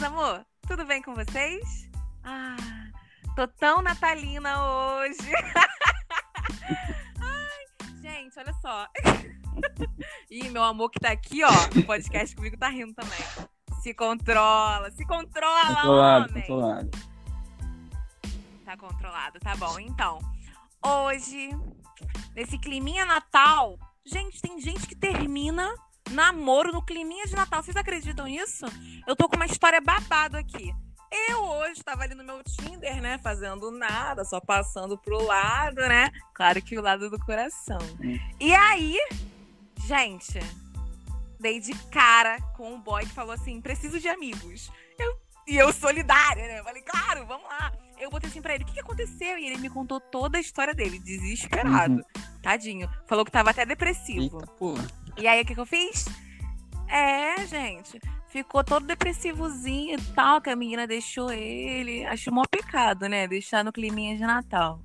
meus amor? Tudo bem com vocês? Ah, tô tão natalina hoje. Ai, gente, olha só. Ih, meu amor que tá aqui, ó, no podcast comigo tá rindo também. Se controla, se controla, Controlado, homem. controlado. Tá controlado, tá bom. Então, hoje, nesse climinha Natal, gente, tem gente que termina namoro no climinha de Natal. Vocês acreditam nisso? Eu tô com uma história babado aqui. Eu hoje tava ali no meu Tinder, né? Fazendo nada, só passando pro lado, né? Claro que o lado do coração. Hum. E aí, gente, dei de cara com um boy que falou assim: preciso de amigos. Eu- e eu solidária, né? Eu Falei, claro, vamos lá. Eu botei assim pra ele: o que, que aconteceu? E ele me contou toda a história dele, desesperado. Tadinho. Falou que tava até depressivo. Eita, porra. E aí, o que, que eu fiz? É, gente. Ficou todo depressivozinho e tal, que a menina deixou ele. Acho mó pecado, né? Deixar no climinha de Natal.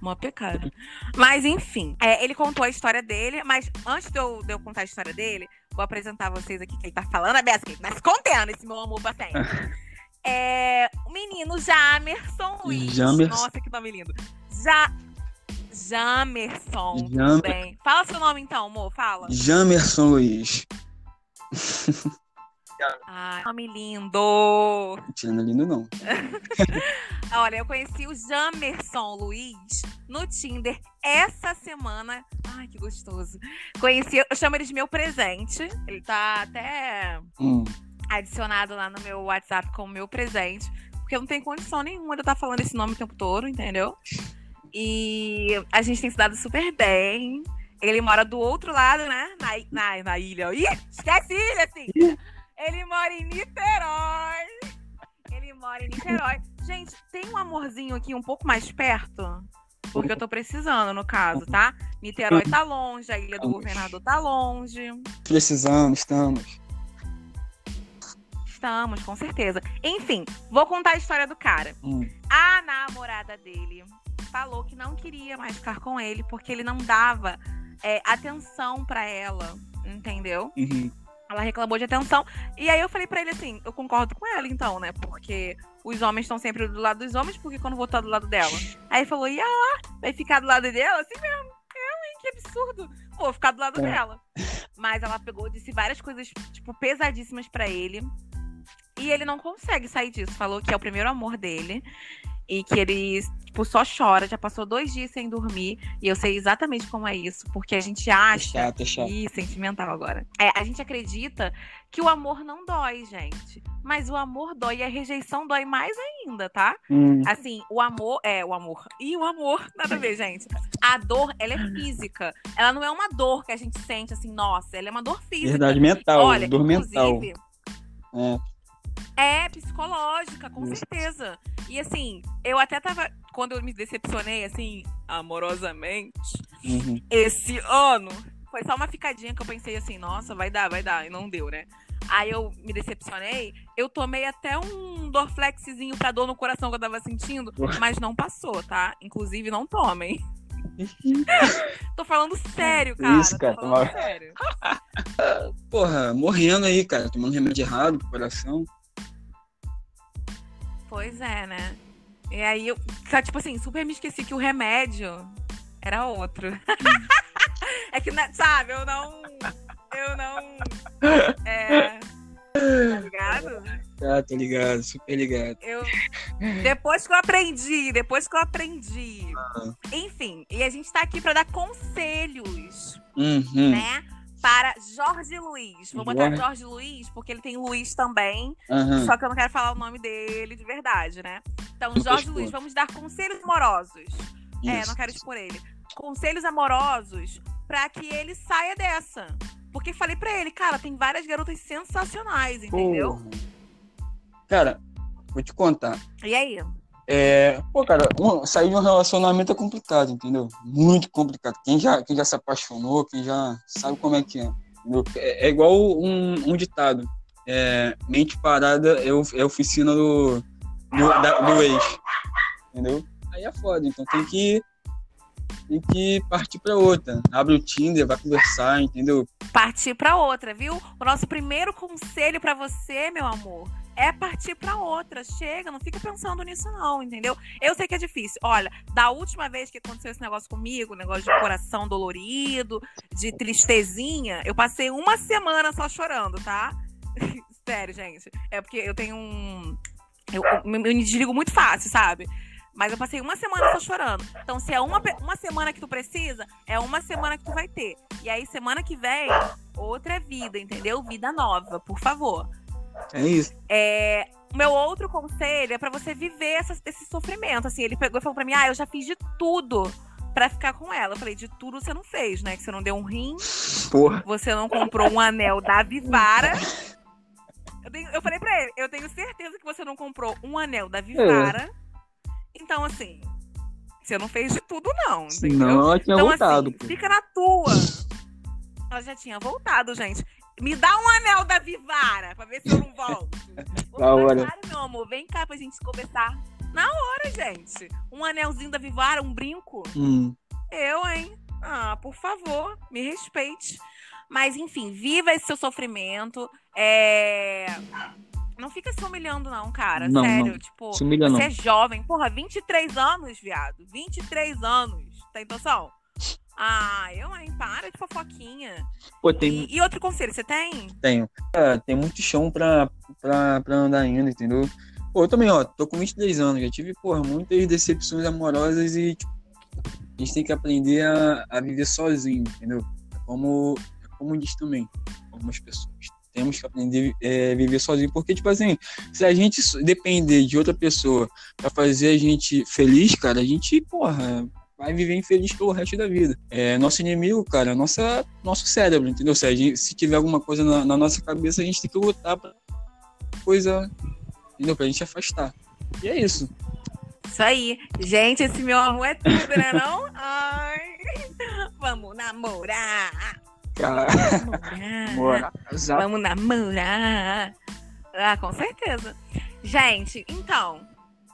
Mó pecado. Mas, enfim. é, ele contou a história dele, mas antes de eu, de eu contar a história dele, vou apresentar vocês aqui que ele tá falando, a Beça, que ele tá se contendo, esse meu amor sempre. É, o menino Jamerson Luiz. Jamerson. Nossa, que nome lindo. Ja... Jamerson. Tudo Jamer- bem. Fala seu nome então, amor. Fala. Jamerson Luiz. Ai, nome lindo. Tirando lindo, não. Olha, eu conheci o Jamerson Luiz no Tinder essa semana. Ai, que gostoso. Conheci, eu chamo ele de meu presente. Ele tá até Hum. adicionado lá no meu WhatsApp como meu presente. Porque eu não tenho condição nenhuma de eu estar falando esse nome o tempo todo, entendeu? E a gente tem se dado super bem. Ele mora do outro lado, né? Na, na, na ilha. Ih, esquece ilha, assim. Ele mora em Niterói. Ele mora em Niterói. Gente, tem um amorzinho aqui um pouco mais perto? Porque eu tô precisando, no caso, tá? Niterói tá longe, a Ilha do Governador tá longe. Precisamos, estamos. Estamos, com certeza. Enfim, vou contar a história do cara. Hum. A namorada dele falou que não queria mais ficar com ele porque ele não dava é, atenção pra ela, entendeu? Uhum. Ela reclamou de atenção. E aí eu falei pra ele assim: eu concordo com ela então, né? Porque os homens estão sempre do lado dos homens, porque quando vou estar do lado dela. Aí ele falou: e ela vai ficar do lado dela? Assim mesmo. Eu, hein? Que absurdo. Vou ficar do lado É. dela. Mas ela pegou, disse várias coisas, tipo, pesadíssimas pra ele. E ele não consegue sair disso. Falou que é o primeiro amor dele. E que ele, tipo, só chora. Já passou dois dias sem dormir. E eu sei exatamente como é isso. Porque a gente É acha chato, é chato. Ih, sentimental agora. É, a gente acredita que o amor não dói, gente. Mas o amor dói e a rejeição dói mais ainda, tá? Hum. Assim, o amor. É, o amor. E o amor, nada a ver, gente. A dor, ela é física. Ela não é uma dor que a gente sente assim, nossa, ela é uma dor física. Verdade mental, Olha, dor mental. É. é psicológica, com certeza. E assim, eu até tava. Quando eu me decepcionei, assim, amorosamente, Uhum. esse ano. Foi só uma ficadinha que eu pensei assim, nossa, vai dar, vai dar. E não deu, né? Aí eu me decepcionei. Eu tomei até um Dorflexzinho pra dor no coração que eu tava sentindo, mas não passou, tá? Inclusive, não tomem. Tô falando sério, cara. Isso, cara, Tô falando toma- sério. Porra, morrendo aí, cara. Tomando remédio errado pro coração. Pois é, né? E aí eu, só, tipo assim, super me esqueci que o remédio era outro. é que, né, sabe, eu não. Eu não. É. Tá ligado? Tá, tô ligado, super ligado. Eu, depois que eu aprendi, depois que eu aprendi. Ah. Enfim, e a gente tá aqui pra dar conselhos, Uhum. né? Para Jorge Luiz. Vou botar Jorge. Jorge Luiz, porque ele tem Luiz também. Aham. Só que eu não quero falar o nome dele de verdade, né? Então, Jorge. Luiz, vamos dar conselhos amorosos. É, Isso. não quero expor ele. Conselhos amorosos pra que ele saia dessa. Porque falei pra ele, cara, tem várias garotas sensacionais, entendeu? Porra. Cara, vou te contar. E aí? É, pô, cara, um- sair de um relacionamento é complicado, entendeu? Muito complicado. Quem já, quem já se apaixonou, quem já sabe como é que é. É, é igual um, um ditado. É, mente parada é, é oficina do, do, da- do ex. Entendeu? Aí é foda. Então tem que tem que partir pra outra. Abre o Tinder, vai conversar, entendeu? Partir pra outra, viu? O nosso primeiro conselho pra você, meu amor, é partir pra outra. Chega, não fica pensando nisso, não, entendeu? Eu sei que é difícil. Olha, da última vez que aconteceu esse negócio comigo, negócio de coração dolorido, de tristezinha, eu passei uma semana só chorando, tá? Sério, gente. É porque eu tenho um. Eu, eu me desligo muito fácil, sabe? Mas eu passei uma semana só chorando. Então, se é uma, uma semana que tu precisa, é uma semana que tu vai ter. E aí, semana que vem, outra vida, entendeu? Vida nova, por favor. É isso. É, meu outro conselho é para você viver essa, esse sofrimento. Assim, ele pegou e falou pra mim: Ah, eu já fiz de tudo para ficar com ela. Eu falei: De tudo você não fez, né? Que você não deu um rim. Porra. Você não comprou um anel da Vivara. Eu, tenho, eu falei pra ele: Eu tenho certeza que você não comprou um anel da Vivara. É. Então, assim, você não fez de tudo, não. Entendeu? Não, ela tinha então, voltado. Assim, fica na tua. Ela já tinha voltado, gente. Me dá um anel da Vivara pra ver se eu não volto. da hora. Claro, meu amor. Vem cá pra gente conversar. Na hora, gente. Um anelzinho da Vivara, um brinco. Hum. Eu, hein? Ah, por favor, me respeite. Mas, enfim, viva esse seu sofrimento. É... Não fica se humilhando, não, cara. Não, Sério. não. Tipo, Se humilha, você não. é jovem. Porra, 23 anos, viado. 23 anos. Tem noção? Ah, eu, hein? Para de fofoquinha. Pô, tem, E, e outro conselho, você tem? tenho. Ah, tem muito chão pra, pra, pra andar ainda, entendeu? Pô, eu também, ó, tô com 23 anos, já tive, porra, muitas decepções amorosas e, tipo, a gente tem que aprender a, a viver sozinho, entendeu? É como, é como diz também algumas pessoas. Temos que aprender a é, viver sozinho, porque, tipo assim, se a gente depender de outra pessoa pra fazer a gente feliz, cara, a gente, porra, vai viver infeliz pelo resto da vida. É, nosso inimigo, cara, é nossa, nosso cérebro, entendeu? Se, gente, se tiver alguma coisa na, na, nossa cabeça, a gente tem que lutar pra coisa, entendeu? Pra gente afastar. E é isso. Isso aí. Gente, esse meu amor é tudo, né não? Ai. Vamos namorar. Namorar. Vamos namorar. Ah, com certeza. Gente, então.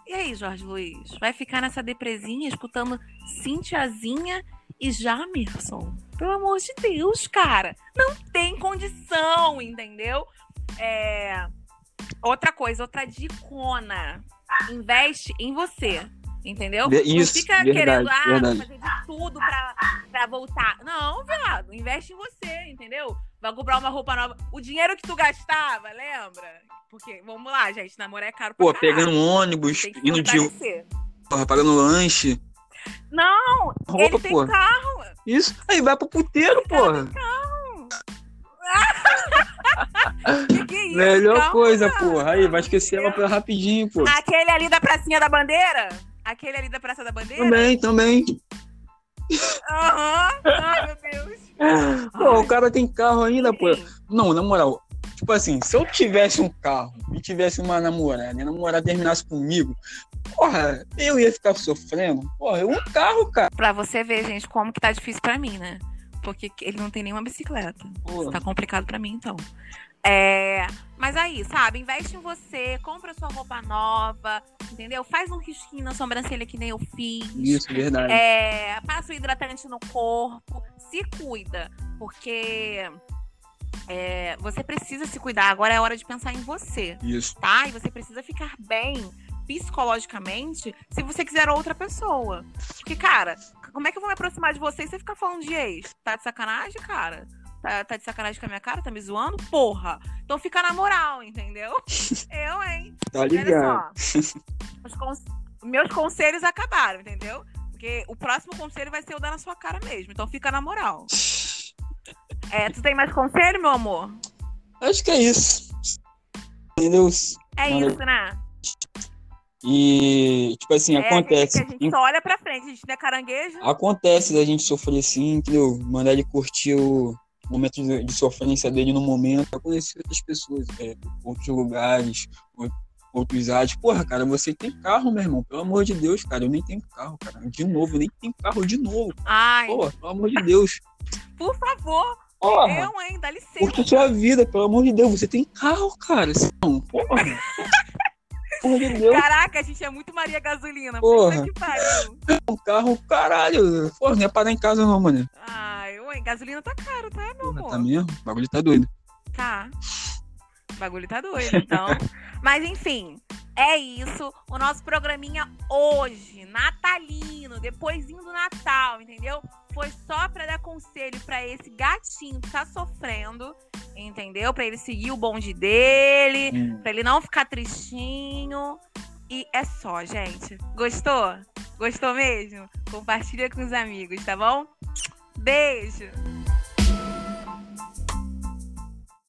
E aí, Jorge Luiz? Vai ficar nessa depresinha escutando Cintiazinha e Jamerson? Pelo amor de Deus, cara. Não tem condição, entendeu? É... Outra coisa, outra dicona. Investe em você. Entendeu? Isso, não fica verdade, querendo ah, verdade. fazer de tudo pra, pra voltar. Não, viado. Investe em você, entendeu? Vai comprar uma roupa nova. O dinheiro que tu gastava, lembra? Porque, vamos lá, gente, namorar é caro pra Pô, caralho. pegando um ônibus, Tem indo de porra, pagando lanche. Não, Roupa, ele tem porra. carro. Isso. Aí vai pro puteiro, porra. Que que é isso? Melhor Calma. coisa, porra. Aí, vai esquecer ela rapidinho, pô. Aquele ali da pracinha da bandeira? Aquele ali da Praça da Bandeira? Também, também. Aham. Ai, meu Deus. Pô, o cara tem carro ainda, pô. Não, na moral, tipo assim, se eu tivesse um carro e tivesse uma namorada, e a namorada terminasse comigo, porra, eu ia ficar sofrendo. Porra, um carro, cara. Pra você ver, gente, como que tá difícil pra mim, né? Porque ele não tem nenhuma bicicleta. Porra. Tá complicado pra mim, então. É, mas aí, sabe, investe em você, compra sua roupa nova, entendeu? Faz um risquinho na sobrancelha que nem eu fiz. Isso, verdade. É, passa o hidratante no corpo, se cuida, porque é, você precisa se cuidar. Agora é hora de pensar em você, Isso. tá? E você precisa ficar bem psicologicamente se você quiser outra pessoa. Porque, cara, como é que eu vou me aproximar de você e você ficar falando de ex? Tá de sacanagem, cara? Tá, tá de sacanagem com a minha cara? Tá me zoando? Porra! Então fica na moral, entendeu? Eu, hein? Tá Olha ligado. só. Os cons- Meus conselhos acabaram, entendeu? Porque o próximo conselho vai ser eu dar na sua cara mesmo. Então fica na moral. É, tu tem mais conselho, meu amor? Acho que é isso. Entendeu? É isso, né? E, tipo assim, É, acontece. que a gente só olha pra frente, a gente não é caranguejo. Acontece da gente sofrer assim, entendeu? Mandar ele curtir o momento de, de sofrência dele no momento, pra conhecer outras pessoas, é, outros lugares, ou- outros ares. Porra, cara, você tem carro, meu irmão. Pelo amor de Deus, cara, eu nem tenho carro, cara. De novo, eu nem tenho carro de novo. Ai, Porra, pelo amor de Deus. por favor, Porra, eu, hein? Dá licença. curte a sua vida, pelo amor de Deus. Você tem carro, cara. Não, porra. porra de Deus. Caraca, a gente é muito Maria Gasolina. Porra. Que pariu. Um carro, caralho. Porra, não ia parar em casa não, mano. Ai, ué, gasolina tá caro, tá, meu amor? tá mesmo? O bagulho tá doido. Tá. O bagulho tá doido, então. Mas enfim, é isso. O nosso programinha hoje, natalino, depoisinho do Natal, entendeu? Foi só pra dar conselho pra esse gatinho que tá sofrendo, entendeu? Pra ele seguir o bonde dele, Hum. pra ele não ficar tristinho. E é só, gente. Gostou? Gostou mesmo? Compartilha com os amigos, tá bom? Beijo!